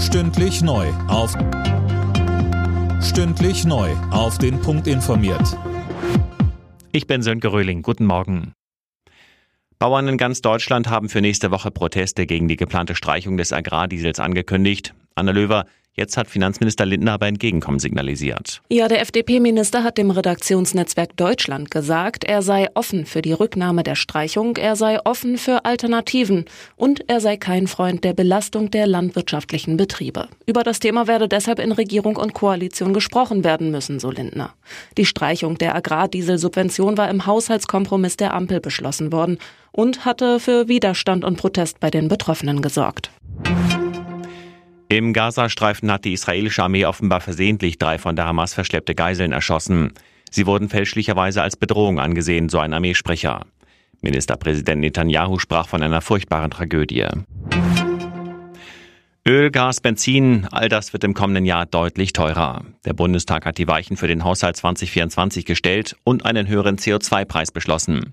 Stündlich neu auf Stündlich neu auf den Punkt informiert. Ich bin Sönke Röhling. Guten Morgen. Bauern in ganz Deutschland haben für nächste Woche Proteste gegen die geplante Streichung des Agrardiesels angekündigt. Anne Löwer, Jetzt hat Finanzminister Lindner aber Entgegenkommen signalisiert. Ja, der FDP-Minister hat dem Redaktionsnetzwerk Deutschland gesagt, er sei offen für die Rücknahme der Streichung, er sei offen für Alternativen und er sei kein Freund der Belastung der landwirtschaftlichen Betriebe. Über das Thema werde deshalb in Regierung und Koalition gesprochen werden müssen, so Lindner. Die Streichung der Agrardieselsubvention war im Haushaltskompromiss der Ampel beschlossen worden und hatte für Widerstand und Protest bei den Betroffenen gesorgt. Im Gazastreifen hat die israelische Armee offenbar versehentlich drei von der Hamas verschleppte Geiseln erschossen. Sie wurden fälschlicherweise als Bedrohung angesehen, so ein Armeesprecher. Ministerpräsident Netanyahu sprach von einer furchtbaren Tragödie. Öl, Gas, Benzin, all das wird im kommenden Jahr deutlich teurer. Der Bundestag hat die Weichen für den Haushalt 2024 gestellt und einen höheren CO2-Preis beschlossen.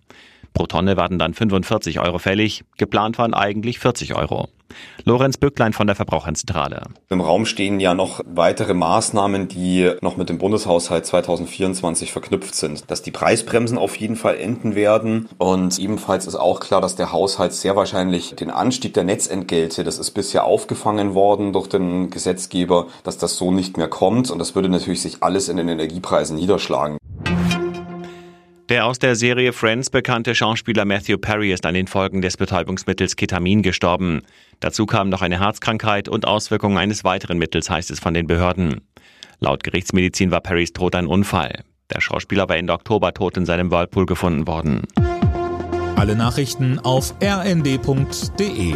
Pro Tonne werden dann 45 Euro fällig, geplant waren eigentlich 40 Euro. Lorenz Bücklein von der Verbraucherzentrale. Im Raum stehen ja noch weitere Maßnahmen, die noch mit dem Bundeshaushalt 2024 verknüpft sind. Dass die Preisbremsen auf jeden Fall enden werden. Und ebenfalls ist auch klar, dass der Haushalt sehr wahrscheinlich den Anstieg der Netzentgelte, das ist bisher aufgefangen worden durch den Gesetzgeber, dass das so nicht mehr kommt. Und das würde natürlich sich alles in den Energiepreisen niederschlagen. Der aus der Serie Friends bekannte Schauspieler Matthew Perry ist an den Folgen des Betäubungsmittels Ketamin gestorben. Dazu kam noch eine Herzkrankheit und Auswirkungen eines weiteren Mittels, heißt es von den Behörden. Laut Gerichtsmedizin war Perrys Tod ein Unfall. Der Schauspieler war Ende Oktober tot in seinem Whirlpool gefunden worden. Alle Nachrichten auf rnd.de